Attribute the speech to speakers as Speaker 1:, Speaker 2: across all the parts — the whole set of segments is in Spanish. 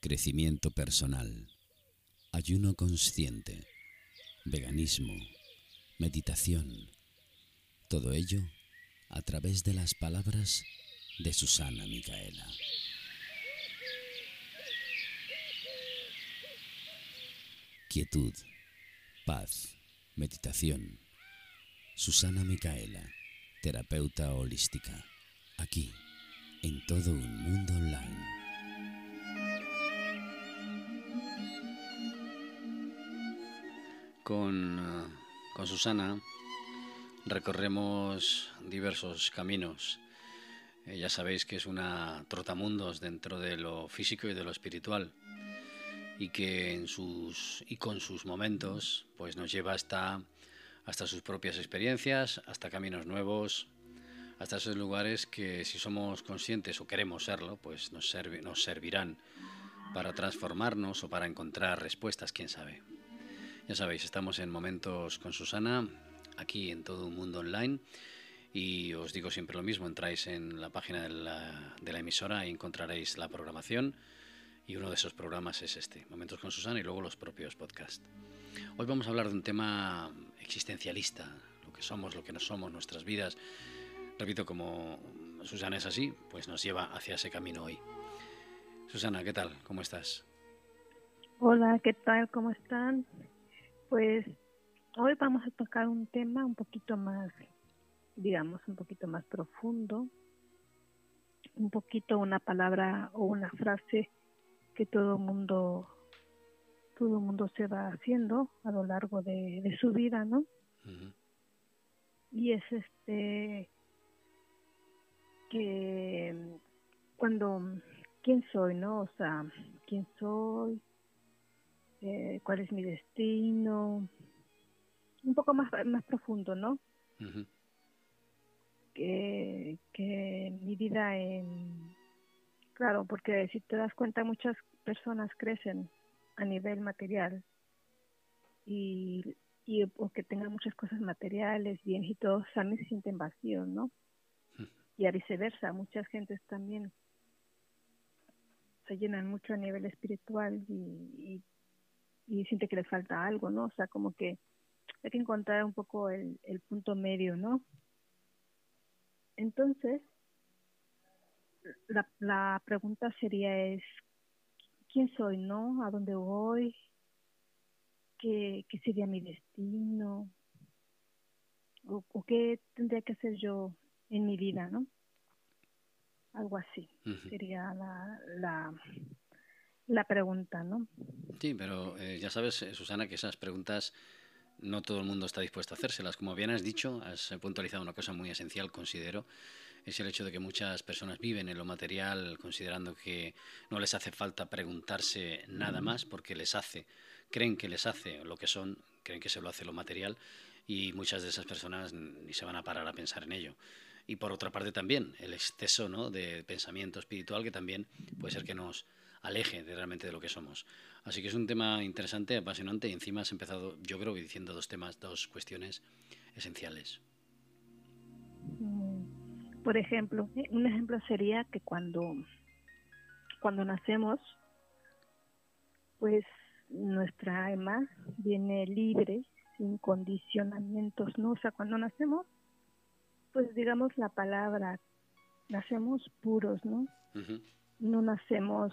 Speaker 1: crecimiento personal, ayuno consciente, veganismo, meditación, todo ello a través de las palabras de Susana Micaela. Quietud, paz, meditación. Susana Micaela, terapeuta holística, aquí, en todo un mundo online.
Speaker 2: Con, eh, con Susana recorremos diversos caminos. Eh, ya sabéis que es una trotamundos dentro de lo físico y de lo espiritual y que en sus y con sus momentos pues nos lleva hasta hasta sus propias experiencias, hasta caminos nuevos, hasta esos lugares que si somos conscientes o queremos serlo, pues nos, nos servirán para transformarnos o para encontrar respuestas, quién sabe. Ya sabéis, estamos en momentos con Susana, aquí en todo un mundo online, y os digo siempre lo mismo, entráis en la página de la, emisora y encontraréis la programación y uno de esos programas es este, Momentos con Susana y luego los propios podcasts. Hoy vamos a hablar de un tema existencialista, lo que somos, lo que no somos, nuestras vidas. Repito, como Susana es así, pues nos lleva hacia ese camino hoy. Susana, ¿qué tal? ¿Cómo estás?
Speaker 3: Hola, ¿qué tal? ¿Cómo están? Pues hoy vamos a tocar un tema un poquito más, digamos, un poquito más profundo, un poquito una palabra o una frase que todo mundo todo mundo se va haciendo a lo largo de, su vida, ¿no? Y es este que cuando quién soy, ¿no? O sea, quién soy, eh, cuál es mi destino, un poco más más profundo, ¿no? que, que mi vida en claro, porque si te das cuenta muchas personas crecen a nivel material y, y o que tengan muchas cosas materiales, bien y todos también se sienten vacíos, ¿no? Y a viceversa, muchas gentes también se llenan mucho a nivel espiritual y, y, siente que les falta algo, ¿no? O sea, como que hay que encontrar un poco el, el punto medio, ¿no? Entonces, la, la pregunta sería es, quién soy, ¿no? ¿A dónde voy? ¿Qué, qué sería mi destino? O, qué tendría que hacer yo en mi vida, ¿no? Algo así sería la, la, la, pregunta, ¿no?
Speaker 2: Sí, pero eh, ya sabes, eh, Susana, que esas preguntas no todo el mundo está dispuesto a hacérselas. Como bien has dicho, has puntualizado una cosa muy esencial, considero, es el hecho de que muchas personas viven en lo material considerando que no les hace falta preguntarse nada más porque les hace, creen que les hace lo que son, creen que se lo hace lo material y muchas de esas personas ni se van a parar a pensar en ello. Y por otra parte también el exceso ¿no? de pensamiento espiritual que también puede ser que nos aleje de realmente de lo que somos. Así que es un tema interesante, apasionante y encima has empezado, yo creo, diciendo dos temas, dos cuestiones esenciales.
Speaker 3: Mm. Por ejemplo, eh, un ejemplo sería que cuando, cuando nacemos, pues nuestra alma viene libre, sin condicionamientos, ¿no? O sea, cuando nacemos, pues digamos la palabra, nacemos puros, ¿no? No nacemos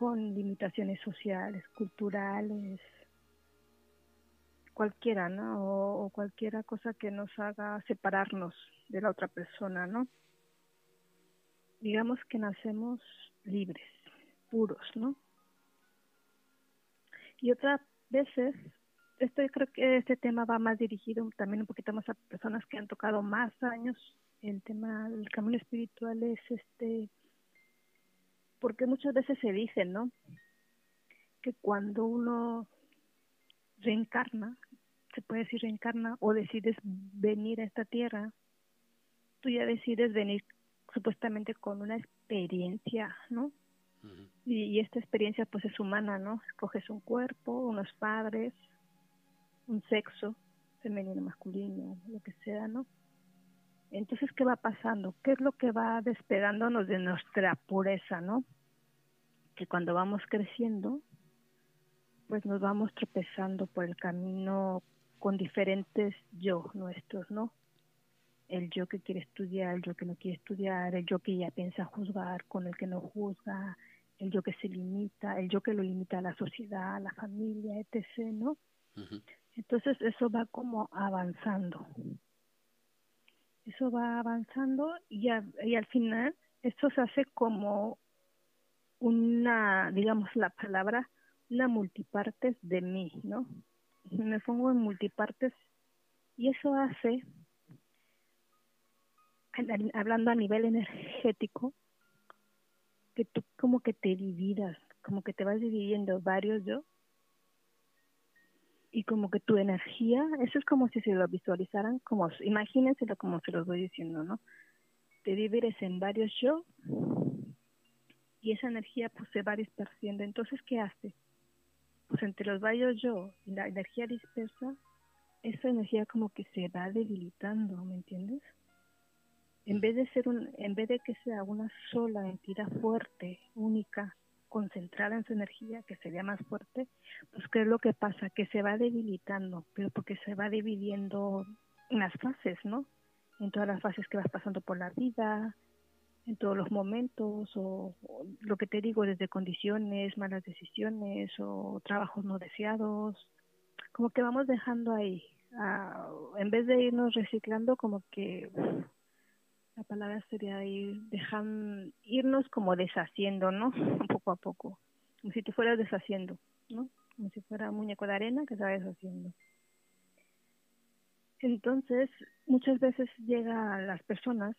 Speaker 3: con limitaciones sociales, culturales, cualquiera, ¿no? O, o cualquiera cosa que nos haga separarnos de la otra persona, ¿no? Digamos que nacemos libres, puros, ¿no? Y otras veces, esto creo que este tema va más dirigido también un poquito más a personas que han tocado más años. El tema del camino espiritual es este, porque muchas veces se dice, ¿no? Que cuando uno reencarna, se puede decir reencarna, o decides venir a esta tierra, tú ya decides venir supuestamente con una experiencia, ¿no? y, esta experiencia pues es humana, ¿no? Escoges un cuerpo, unos padres, un sexo, femenino, masculino, lo que sea, ¿no? Entonces, ¿qué va pasando? ¿Qué es lo que va despegándonos de nuestra pureza, ¿no? que cuando vamos creciendo, pues nos vamos tropezando por el camino con diferentes yo nuestros, ¿no? El yo que quiere estudiar, el yo que no quiere estudiar, el yo que ya piensa juzgar con el que no juzga, el yo que se limita, el yo que lo limita a la sociedad, a la familia, etc., ¿no? Entonces eso va como avanzando. Eso va avanzando y, y al final esto se hace como una, digamos la palabra, una multipartes de mí, ¿no? Me pongo en multipartes y eso hace, hablando a nivel energético, que tú como que te dividas, como que te vas dividiendo varios yo y como que tu energía, eso es como si se lo visualizaran, como imagínenselo como se los voy diciendo, ¿no? Te divides en varios yo y esa energía pues se va dispersando. Entonces, ¿qué hace? Pues entre los varios yo y la energía dispersa, esa energía como que se va debilitando, ¿me entiendes? En vez de ser un, en vez de que sea una sola entidad fuerte, única, concentrada en su energía, que sería más fuerte, pues ¿qué es lo que pasa? Que se va debilitando, pero porque se va dividiendo en las fases, ¿no? En todas las fases que vas pasando por la vida, en todos los momentos o, lo que te digo desde condiciones, malas decisiones o trabajos no deseados, como que vamos dejando ahí, ah, en vez de irnos reciclando, como que la palabra sería ir dejan, irnos como deshaciendo, ¿no? poco a poco, como si te fueras deshaciendo, ¿no? Como si fuera un muñeco de arena que se deshaciendo. Entonces, muchas veces llega a las personas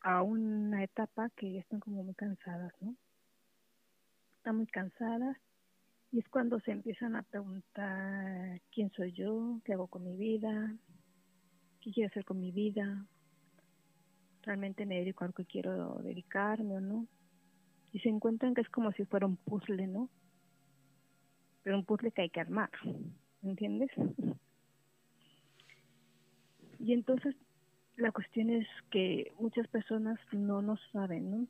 Speaker 3: a una etapa que están como muy cansadas, ¿no? Están muy cansadas y es cuando se empiezan a preguntar quién soy yo, qué hago con mi vida, qué quiero hacer con mi vida, realmente me dedico a lo que quiero dedicarme o no. Y se encuentran que es como si fuera un puzzle, ¿no? Pero un puzzle que hay que armar, ¿entiendes? Y entonces la cuestión es que muchas personas no nos saben, ¿no?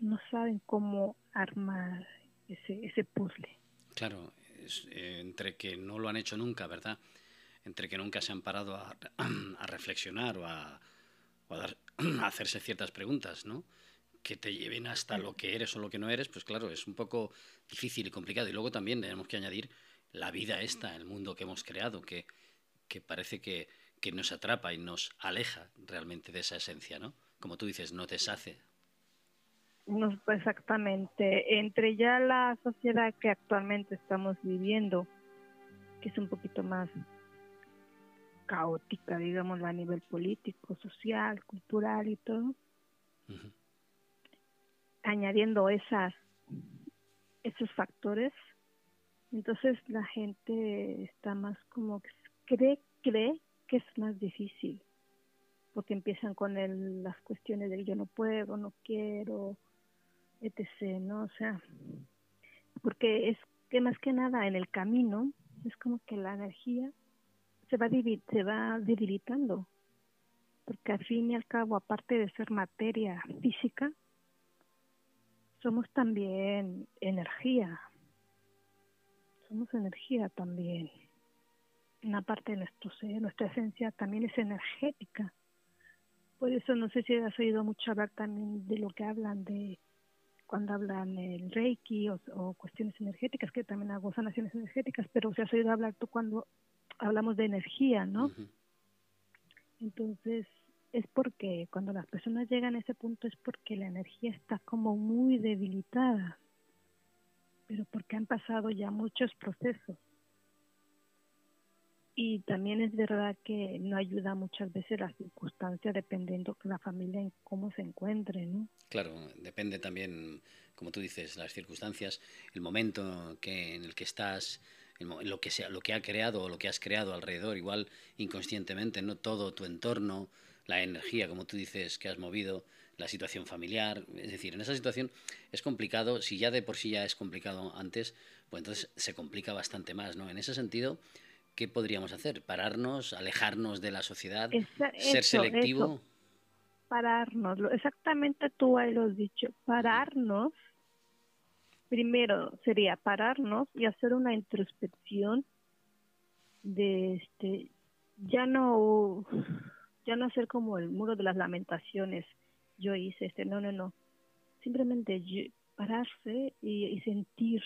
Speaker 3: No saben cómo armar ese, ese puzzle.
Speaker 2: Claro, eh, entre que no lo han hecho nunca, ¿verdad? Entre que nunca se han parado a, a reflexionar o, a, o a, hacerse ciertas preguntas, ¿no? Que te lleven hasta lo que eres o lo que no eres, pues claro, es un poco difícil y complicado. Y luego también tenemos que añadir la vida esta, el mundo que hemos creado, que, que parece que que nos atrapa y nos aleja realmente de esa esencia, ¿no? Como tú dices, no deshace.
Speaker 3: No, exactamente. Entre ya la sociedad que actualmente estamos viviendo, que es un poquito más caótica, digamos, a nivel político, social, cultural y todo, añadiendo esas esos factores, entonces la gente está más como cree cree que es más difícil, porque empiezan con el, las cuestiones de yo no puedo, no quiero, etc., ¿no? O sea, porque es que más que nada en el camino es como que la energía se va, se va debilitando, porque al fin y al cabo, aparte de ser materia física, somos también energía, somos energía también una parte de nuestro ser, nuestra esencia también es energética. Por eso no sé si has oído mucho hablar también de lo que hablan de cuando hablan el Reiki o, cuestiones energéticas, que también hago sanaciones energéticas, pero si has oído hablar tú cuando hablamos de energía, ¿no? Entonces, es porque cuando las personas llegan a ese punto es porque la energía está como muy debilitada, pero porque han pasado ya muchos procesos y también es verdad que no ayuda muchas veces la circunstancia dependiendo de la familia en cómo se encuentre, ¿no?
Speaker 2: Claro, depende también, como tú dices, las circunstancias, el momento que, en el que estás, lo que sea, lo que ha creado o lo que has creado alrededor, igual inconscientemente, no todo tu entorno, la energía, como tú dices, que has movido, la situación familiar, es decir, en esa situación es complicado, si ya de por sí ya es complicado antes, pues entonces se complica bastante más, ¿no? En ese sentido, ¿qué podríamos hacer? ¿Pararnos, alejarnos de la sociedad, ser selectivo?
Speaker 3: pararnos, exactamente tú ahí lo has dicho, pararnos, primero sería pararnos y hacer una introspección de este, ya no, ya no hacer como el muro de las lamentaciones, yo hice este, no, no, no, simplemente pararse y, y sentir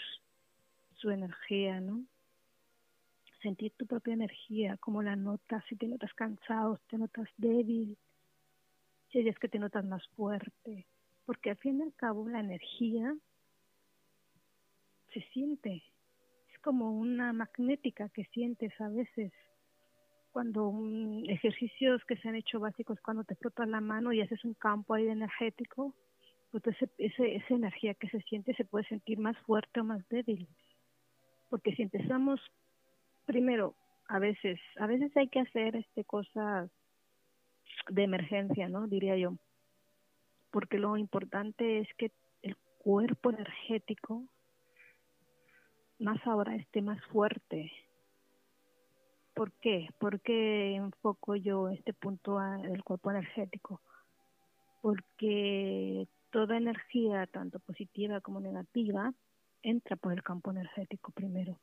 Speaker 3: su energía, ¿no? Sentir tu propia energía, como la notas, si te notas cansado, si te notas débil, si es que te notas más fuerte, porque al fin y al cabo la energía se siente, es como una magnética que sientes a veces cuando un, ejercicios que se han hecho básicos cuando te frotas la mano y haces un campo ahí energético, pues ese, esa energía que se siente se puede sentir más fuerte o más débil. Porque si empezamos, primero, a veces, a veces hay que hacer este cosas de emergencia, ¿no? Diría yo. Porque lo importante es que el cuerpo energético más ahora esté más fuerte. ¿Por qué? ¿Por qué enfoco yo este punto del cuerpo energético? Porque toda energía, tanto positiva como negativa, entra por el campo energético primero.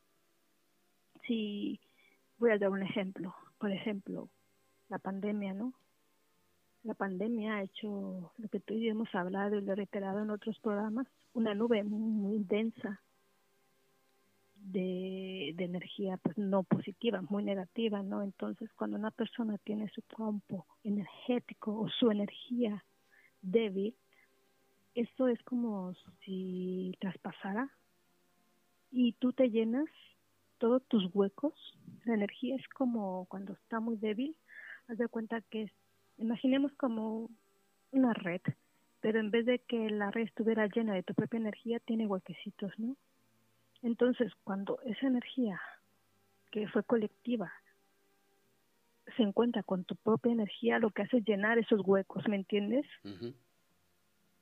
Speaker 3: Si voy a dar un ejemplo, por ejemplo, la pandemia, ¿no? La pandemia ha hecho lo que tú y yo hemos hablado y lo he reiterado en otros programas, una nube muy, densa de, de, energía pues no positiva, muy negativa, ¿no? Entonces cuando una persona tiene su campo energético o su energía débil, esto es como si traspasara y tú te llenas todos tus huecos. La energía es como cuando está muy débil, haz de cuenta que imaginemos como una red, pero en vez de que la red estuviera llena de tu propia energía, tiene huequecitos, ¿no? Entonces, cuando esa energía que fue colectiva se encuentra con tu propia energía, lo que hace es llenar esos huecos, ¿me entiendes?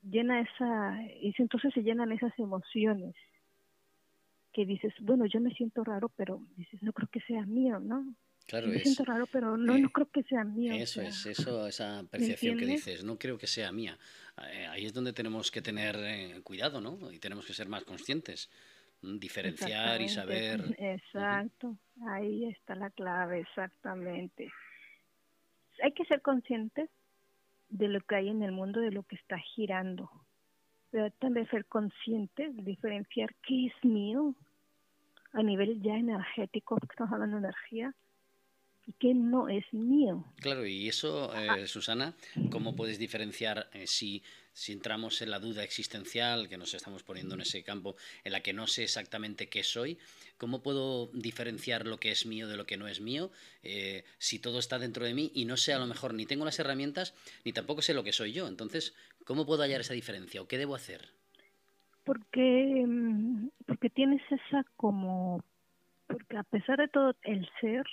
Speaker 3: llena esa, y entonces se llenan esas emociones que dices, bueno, yo me siento raro, pero dices, no creo que sea mío, ¿no?
Speaker 2: Claro,
Speaker 3: me siento raro, pero no, no creo que sea mío.
Speaker 2: Eso es, eso, esa percepción que dices, no creo que sea mía. Eh, ahí es donde tenemos que tener eh, cuidado, ¿no? Y tenemos que ser más conscientes, diferenciar y saber.
Speaker 3: Exacto, ahí está la clave, exactamente. Hay que ser conscientes de lo que hay en el mundo, de lo que está girando. Pero también ser consciente de diferenciar qué es mío a nivel ya energético, porque estamos hablando de energía, y qué no es mío.
Speaker 2: Claro, y eso, eh, Susana, ¿cómo puedes diferenciar eh, si si entramos en la duda existencial que nos estamos poniendo en ese campo en la que no sé exactamente qué soy, ¿cómo puedo diferenciar lo que es mío de lo que no es mío eh, si todo está dentro de mí y no sé a lo mejor ni tengo las herramientas ni tampoco sé lo que soy yo? Entonces, ¿cómo puedo hallar esa diferencia o qué debo hacer?
Speaker 3: Porque, mm, porque tienes esa como, porque a pesar de todo el ser,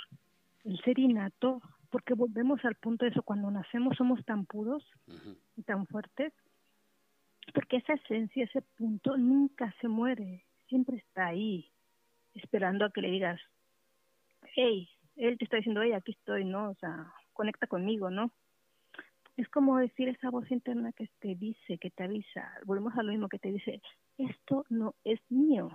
Speaker 3: el ser innato, porque volvemos al punto de eso, cuando nacemos somos tan puros y tan fuertes, porque esa esencia, ese punto nunca se muere, siempre está ahí, esperando a que le digas, hey, él te está diciendo, hey, aquí estoy, ¿no? O sea, conecta conmigo, ¿no? Es como decir esa voz interna que te dice, que te avisa, volvemos a lo mismo que te dice, esto no es mío.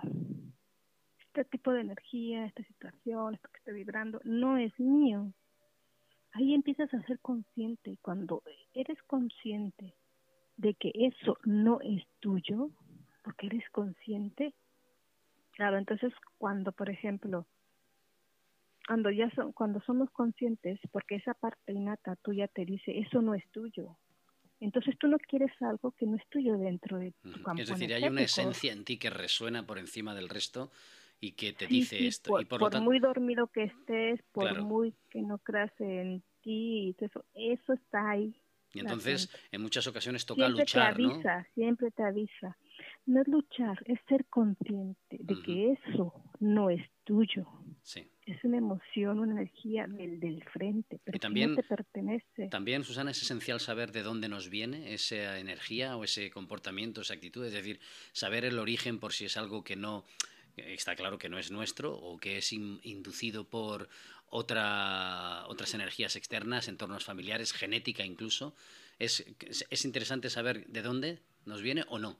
Speaker 3: Este tipo de energía, esta situación, esto que estoy vibrando, no es mío. Ahí empiezas a ser consciente. Cuando eres consciente de que eso no es tuyo, porque eres consciente. Claro, entonces cuando, por ejemplo, cuando ya son, cuando somos conscientes, porque esa parte innata tuya te dice, eso no es tuyo. Entonces tú no quieres algo que no es tuyo dentro de tu campo
Speaker 2: Es decir, hay una esencia en ti que resuena por encima del resto y que te dice esto.
Speaker 3: Por,
Speaker 2: y por,
Speaker 3: por muy dormido que estés, por muy que no creas en ti, eso, eso está ahí.
Speaker 2: Y entonces, en muchas ocasiones toca
Speaker 3: siempre
Speaker 2: luchar,
Speaker 3: te avisa, Siempre te avisa. No es luchar, es ser consciente de que eso no es tuyo.
Speaker 2: Sí.
Speaker 3: Es una emoción, una energía del, del frente, pero
Speaker 2: y también,
Speaker 3: no te pertenece.
Speaker 2: También, Susana, es esencial saber de dónde nos viene esa energía o ese comportamiento, esa actitud, es decir, saber el origen por si es algo que no está claro que no es nuestro o que es inducido por otra, otras energías externas, entornos familiares, genética incluso. ¿Es, ¿Es interesante saber de dónde nos viene o no?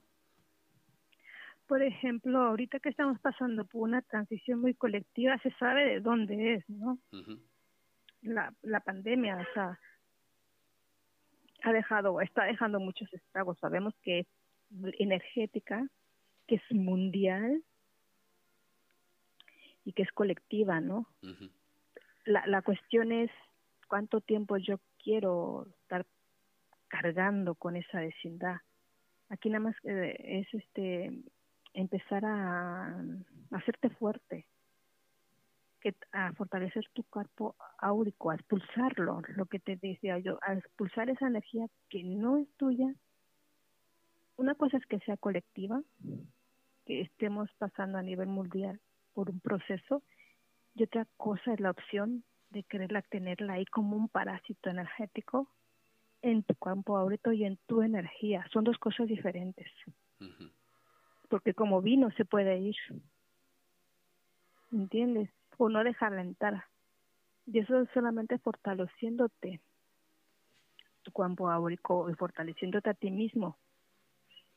Speaker 3: Por ejemplo, ahorita que estamos pasando por una transición muy colectiva, se sabe de dónde es, ¿no? la, la pandemia, o sea, ha dejado, está dejando muchos estragos. Sabemos que es energética, que es mundial y que es colectiva, ¿no? la, la cuestión es cuánto tiempo yo quiero estar cargando con esa vecindad. Aquí nada más eh, es este empezar a, hacerte fuerte, que, a fortalecer tu cuerpo áurico, a expulsarlo, lo que te decía yo, a expulsar esa energía que no es tuya. Una cosa es que sea colectiva, que estemos pasando a nivel mundial por un proceso, y otra cosa es la opción de quererla tenerla ahí como un parásito energético en tu campo áurico y en tu energía. Son dos cosas diferentes porque como vino se puede ir, ¿entiendes? O no dejarla entrar. Y eso es solamente fortaleciéndote tu campo áurico y fortaleciéndote a ti mismo.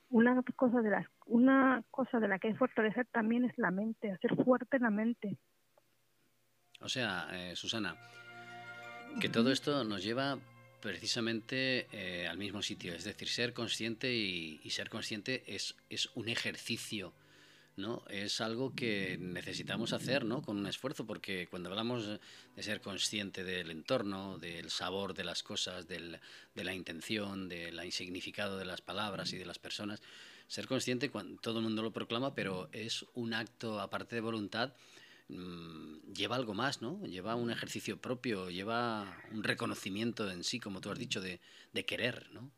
Speaker 3: Una cosa de la, una cosa de la que hay que fortalecer también es la mente, hacer fuerte la mente.
Speaker 2: O sea, eh, Susana, que todo esto nos lleva precisamente eh, al mismo sitio. Es decir, ser consciente y, ser consciente es, es, un ejercicio, ¿no? Es algo que necesitamos hacer, ¿no? Con un esfuerzo, porque cuando hablamos de ser consciente del entorno, del sabor de las cosas, del, de la intención, del insignificado de las palabras y de las personas, ser consciente, cuando, todo el mundo lo proclama, pero es un acto, aparte de voluntad, Mm, lleva algo más, ¿no? Lleva un ejercicio propio, lleva un reconocimiento en sí, como tú has dicho, de, querer, ¿no?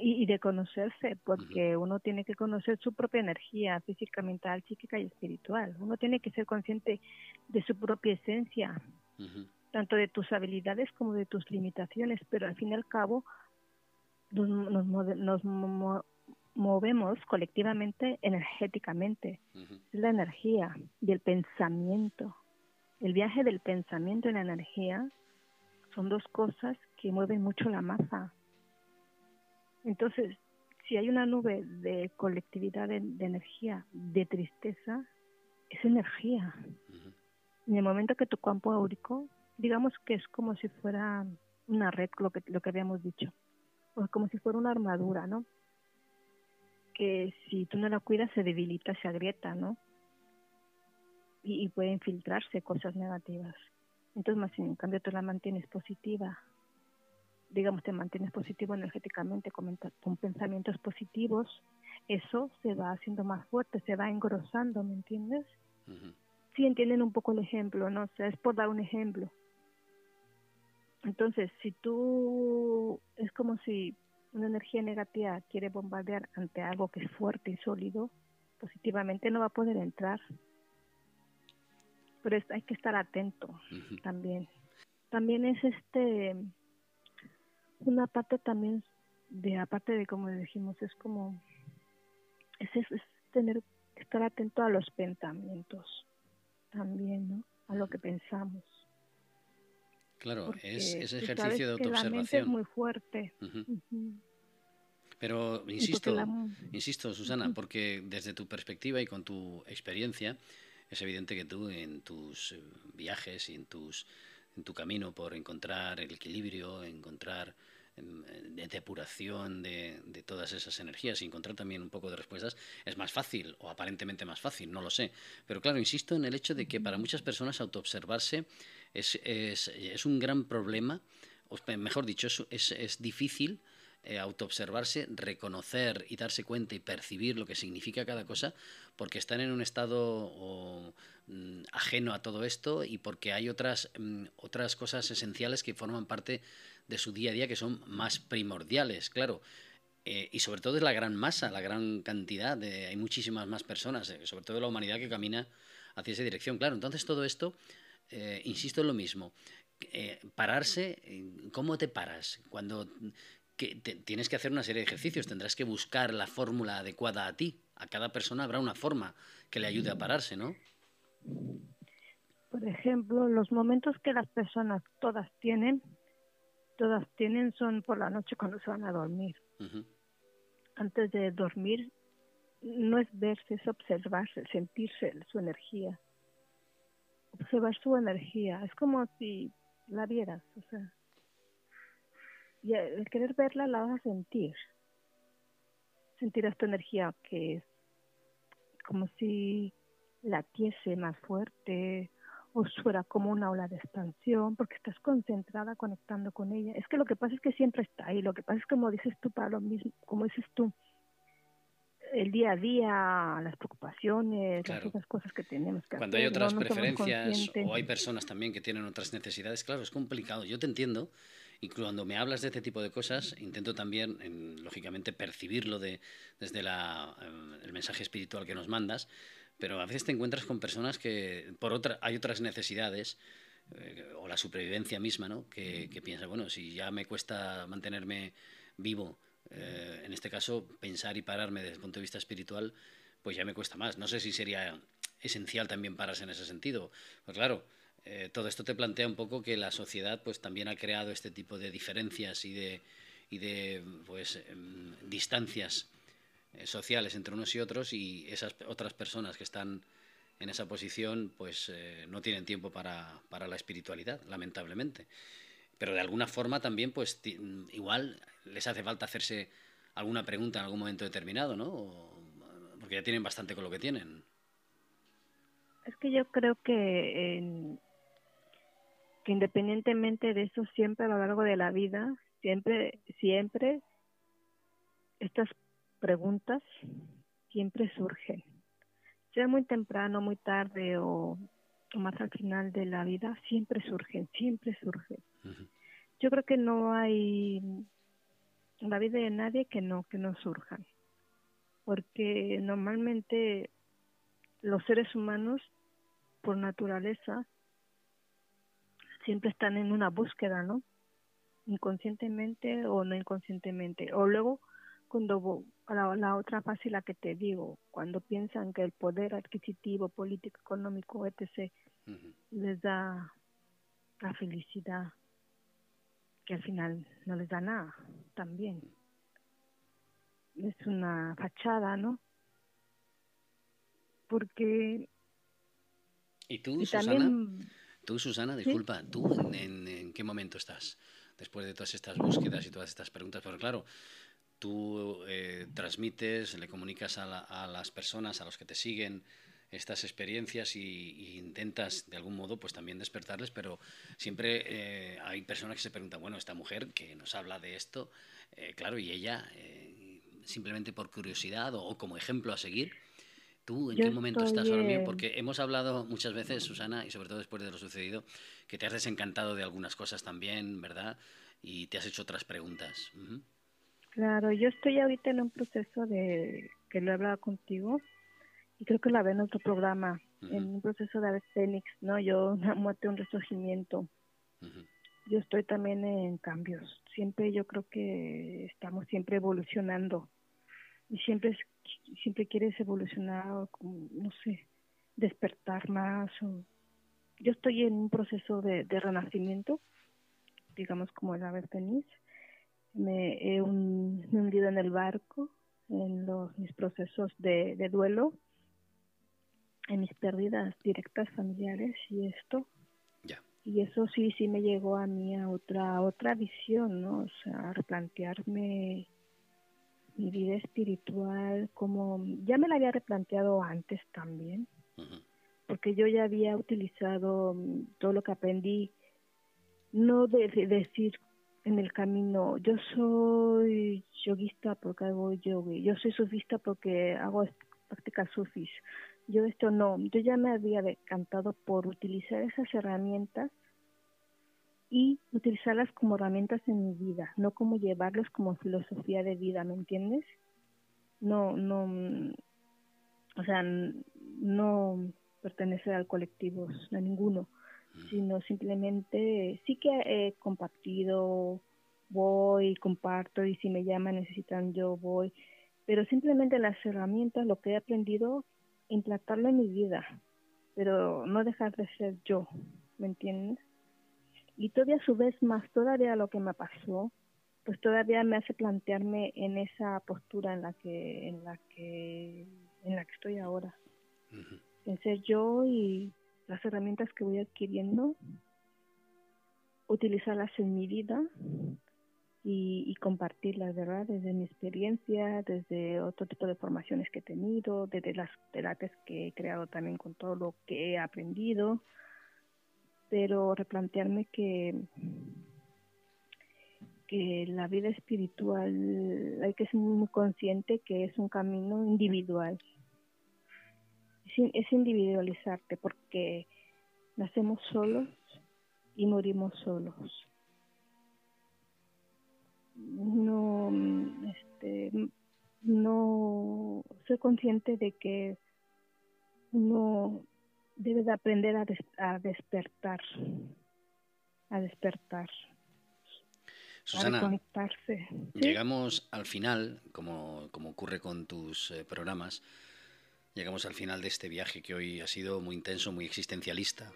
Speaker 3: Y, de conocerse, porque uno tiene que conocer su propia energía física, mental, psíquica y espiritual. Uno tiene que ser consciente de su propia esencia, tanto de tus habilidades como de tus limitaciones, pero al fin y al cabo nos, nos, movemos colectivamente energéticamente. Es la energía y el pensamiento. El viaje del pensamiento y la energía son dos cosas que mueven mucho la masa. Entonces, si hay una nube de colectividad de, energía, de tristeza, es energía. En el momento que tu campo áurico, digamos que es como si fuera una red, lo que, lo que habíamos dicho, o como si fuera una armadura, ¿no? que si tú no la cuidas se debilita, se agrieta, ¿no? Y, puede infiltrarse cosas negativas. Entonces, más en cambio, tú la mantienes positiva. Digamos, te mantienes positivo energéticamente con, con pensamientos positivos. Eso se va haciendo más fuerte, se va engrosando, ¿me entiendes? Sí, entienden un poco el ejemplo, ¿no? O sea, es por dar un ejemplo. Entonces, si tú, es como si una energía negativa quiere bombardear ante algo que es fuerte y sólido, positivamente no va a poder entrar. Pero hay que estar atento también. También es este una parte también de aparte de como dijimos es como es, es, tener estar atento a los pensamientos también, ¿no? A lo que pensamos.
Speaker 2: Claro, es ese ejercicio de autoobservación.
Speaker 3: es muy fuerte.
Speaker 2: Pero insisto, insisto, Susana, porque desde tu perspectiva y con tu experiencia, es evidente que tú en tus eh, viajes y en tus en tu camino por encontrar el equilibrio, encontrar de depuración de, todas esas energías y encontrar también un poco de respuestas, es más fácil o aparentemente más fácil, no lo sé. Pero claro, insisto en el hecho de que para muchas personas autoobservarse es, es, es un gran problema, o mejor dicho, es, es, difícil eh, autoobservarse, reconocer y darse cuenta y percibir lo que significa cada cosa, porque están en un estado mm, ajeno a todo esto y porque hay otras, mm, otras cosas esenciales que forman parte de su día a día que son más primordiales, claro. Eh, y sobre todo es la gran masa, la gran cantidad, de, hay muchísimas más personas, eh, sobre todo la humanidad que camina hacia esa dirección. Claro, entonces todo esto eh, insisto en lo mismo, pararse, ¿cómo te paras? Cuando tienes que hacer una serie de ejercicios, tendrás que buscar la fórmula adecuada a ti. A cada persona habrá una forma que le ayude a pararse, ¿no?
Speaker 3: Por ejemplo, los momentos que las personas todas tienen todas tienen son por la noche cuando se van a dormir. Antes de dormir no es verse, es observarse, sentirse su energía. Observar su energía. Es como si la vieras, o sea. Y el querer verla la vas a sentir. Sentir esta energía que es como si latiese más fuerte o fuera como una ola de expansión porque estás concentrada conectando con ella. Es que lo que pasa es que siempre está ahí. Lo que pasa es como dices tú, para lo mismo, como dices tú, el día a día, las preocupaciones, las otras cosas que tenemos que
Speaker 2: Cuando hay otras preferencias o hay personas también que tienen otras necesidades, claro, es complicado. Yo te entiendo. Y cuando me hablas de este tipo de cosas, intento también, lógicamente, percibirlo de, desde la, eh, el mensaje espiritual que nos mandas, pero a veces te encuentras con personas que por otra, hay otras necesidades eh, o la supervivencia misma, ¿no? Que, que piensa, bueno, si ya me cuesta mantenerme vivo, eh, en este caso, pensar y pararme desde el punto de vista espiritual, pues ya me cuesta más. No sé si sería esencial también pararse en ese sentido. Pues claro, eh, todo esto te plantea un poco que la sociedad pues también ha creado este tipo de diferencias y de, y de pues, em, distancias sociales entre unos y otros y esas otras personas que están en esa posición pues eh, no tienen tiempo para, para, la espiritualidad, lamentablemente. Pero de alguna forma también pues igual les hace falta hacerse alguna pregunta en algún momento determinado, ¿no? porque ya tienen bastante con lo que tienen.
Speaker 3: Es que yo creo que que independientemente de eso, siempre a lo largo de la vida, siempre, siempre, estas preguntas siempre surgen. Sea muy temprano, muy tarde o, más al final de la vida, siempre surgen, siempre surgen. Yo creo que no hay en la vida de nadie que no, que no surjan. Porque normalmente los seres humanos, por naturaleza, siempre están en una búsqueda, ¿no? Inconscientemente o no inconscientemente. O luego, cuando la, la otra fase, la que te digo, cuando piensan que el poder adquisitivo, político, económico, etc., les da la felicidad, que al final no les da nada, también. Es una fachada, ¿no? Porque...
Speaker 2: ¿Y tú, También, Tú, Susana, disculpa, ¿tú en, qué momento estás? Después de todas estas búsquedas y todas estas preguntas, pero claro, tú eh, transmites, le comunicas a, las personas, a los que te siguen, estas experiencias y, intentas de algún modo pues también despertarles, pero siempre eh, hay personas que se preguntan, bueno, esta mujer que nos habla de esto, eh, claro, y ella simplemente por curiosidad o, como ejemplo a seguir, ¿Tú en qué momento estás ahora mismo? Porque hemos hablado muchas veces, Susana, y sobre todo después de lo sucedido, que te has desencantado de algunas cosas también, ¿verdad? Y te has hecho otras preguntas.
Speaker 3: Claro, yo estoy ahorita en un proceso de que lo he hablado contigo y creo que la ve en otro programa, en un proceso de Fénix, ¿no? Yo una muerte, un resurgimiento. Yo estoy también en cambios. Siempre yo creo que estamos siempre evolucionando y siempre siempre quieres evolucionar o no sé despertar más o yo estoy en un proceso de, renacimiento digamos como el ave tenis me he hundido en el barco en los mis procesos de, de duelo en mis pérdidas directas familiares y esto. Y eso sí sí me llegó a mí a otra otra visión no o sea replantearme mi vida espiritual, como ya me la había replanteado antes también, porque yo ya había utilizado mm, todo lo que aprendí, no de, decir en el camino, yo soy yoguista porque hago yoga, yo soy sufista porque hago prácticas sufis, yo esto no, yo ya me había decantado por utilizar esas herramientas y utilizarlas como herramientas en mi vida, no como llevarlos como filosofía de vida, ¿me entiendes? No, no, o sea, no pertenecer al colectivo, a ninguno, sino simplemente sí que he compartido, voy, comparto y si me llaman, necesitan, yo voy, pero simplemente las herramientas, lo que he aprendido, implantarlo en mi vida, pero no dejar de ser yo, ¿me entiendes? y todavía a su vez más todavía lo que me pasó pues todavía me hace plantearme en esa postura en la que en la que en la que estoy ahora. En ser yo y las herramientas que voy adquiriendo utilizarlas en mi vida y, y, compartirlas, ¿verdad? Desde mi experiencia, desde otro tipo de formaciones que he tenido, desde las terapias que he creado también con todo lo que he aprendido, pero replantearme que que la vida espiritual hay que ser muy consciente que es un camino individual. Es, individualizarte porque nacemos solos y morimos solos. No, este, no soy consciente de que uno debe de aprender a, a despertar, a despertar.
Speaker 2: Susana, llegamos al final, como, como, ocurre con tus eh, programas, llegamos al final de este viaje que hoy ha sido muy intenso, muy existencialista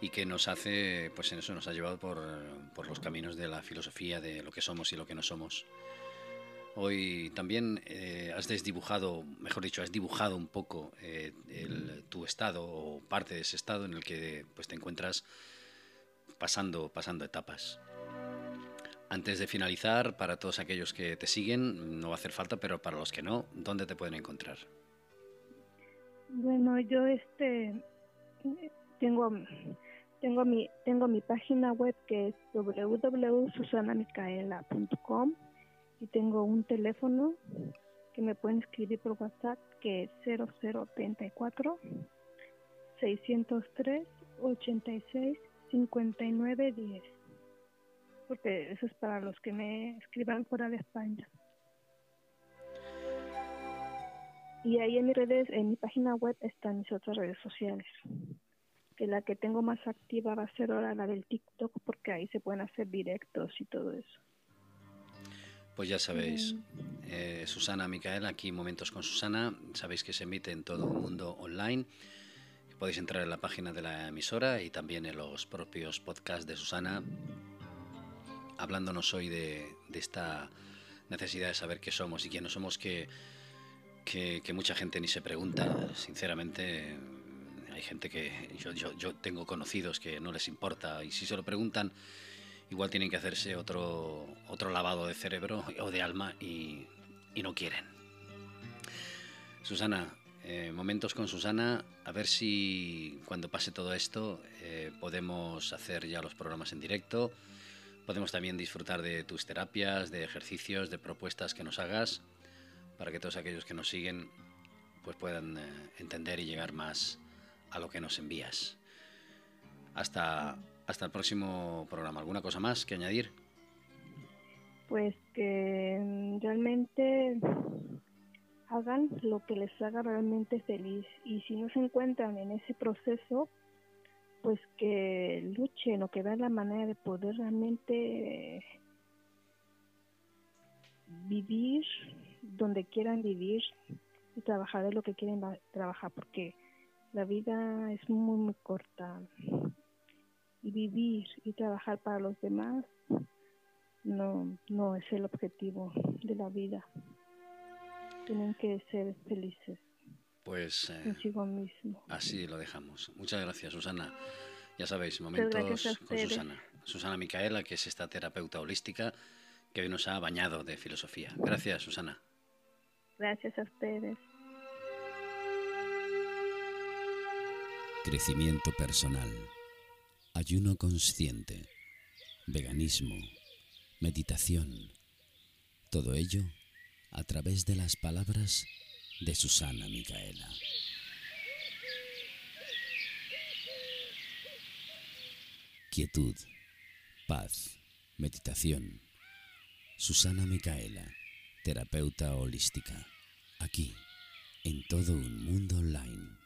Speaker 2: y que nos hace, pues en eso nos ha llevado por, los caminos de la filosofía, de lo que somos y lo que no somos. Hoy también eh, has desdibujado, mejor dicho, has dibujado un poco eh, tu estado o parte de ese estado en el que pues, te encuentras pasando, pasando etapas. Antes de finalizar, para todos aquellos que te siguen, no va a hacer falta, pero para los que no, ¿dónde te pueden encontrar?
Speaker 3: Bueno, yo este tengo tengo mi tengo mi página web que es www.susanamicaela.com y tengo un teléfono que me pueden escribir por WhatsApp que es 0034 603 86 5910 porque eso es para los que me escriban fuera de España. Y ahí en mis redes, en mi página web están mis otras redes sociales. Que la que tengo más activa va a ser ahora la del TikTok porque ahí se pueden hacer directos y todo eso.
Speaker 2: Pues ya sabéis, mm. eh, Susana Micaela, aquí Momentos con Susana, sabéis que se emite en todo el mundo online. Podéis entrar en la página de la emisora y también en los propios podcasts de Susana hablándonos hoy de, esta necesidad de saber qué somos y quiénes somos que, que, mucha gente ni se pregunta. Sinceramente, hay gente que yo, yo, tengo conocidos que no les importa y si se lo preguntan, igual tienen que hacerse otro, otro lavado de cerebro o de alma y, no quieren. Susana, eh, momentos con Susana, a ver si cuando pase todo esto eh, podemos hacer ya los programas en directo Podemos también disfrutar de tus terapias, de ejercicios, de propuestas que nos hagas, para que todos aquellos que nos siguen pues puedan eh, entender y llegar más a lo que nos envías. Hasta, hasta el próximo programa. ¿Alguna cosa más que añadir?
Speaker 3: Pues que realmente hagan lo que les haga realmente feliz y si no se encuentran en ese proceso, pues que luchen o que vean la manera de poder realmente vivir donde quieran vivir y trabajar de lo que quieren trabajar porque la vida es muy muy corta. Y vivir y trabajar para los demás no no es el objetivo de la vida. Tienen que ser felices
Speaker 2: pues
Speaker 3: eh, mismo.
Speaker 2: así lo dejamos. Muchas gracias, Susana. Ya sabéis, momentos con Susana. Susana Micaela, que es esta terapeuta holística que hoy nos ha bañado de filosofía. Gracias, Susana.
Speaker 3: Gracias a ustedes.
Speaker 1: Crecimiento personal, ayuno consciente, veganismo, meditación, todo ello a través de las palabras de Susana Micaela. Quietud, paz, meditación. Susana Micaela, terapeuta holística. Aquí, en todo un mundo online.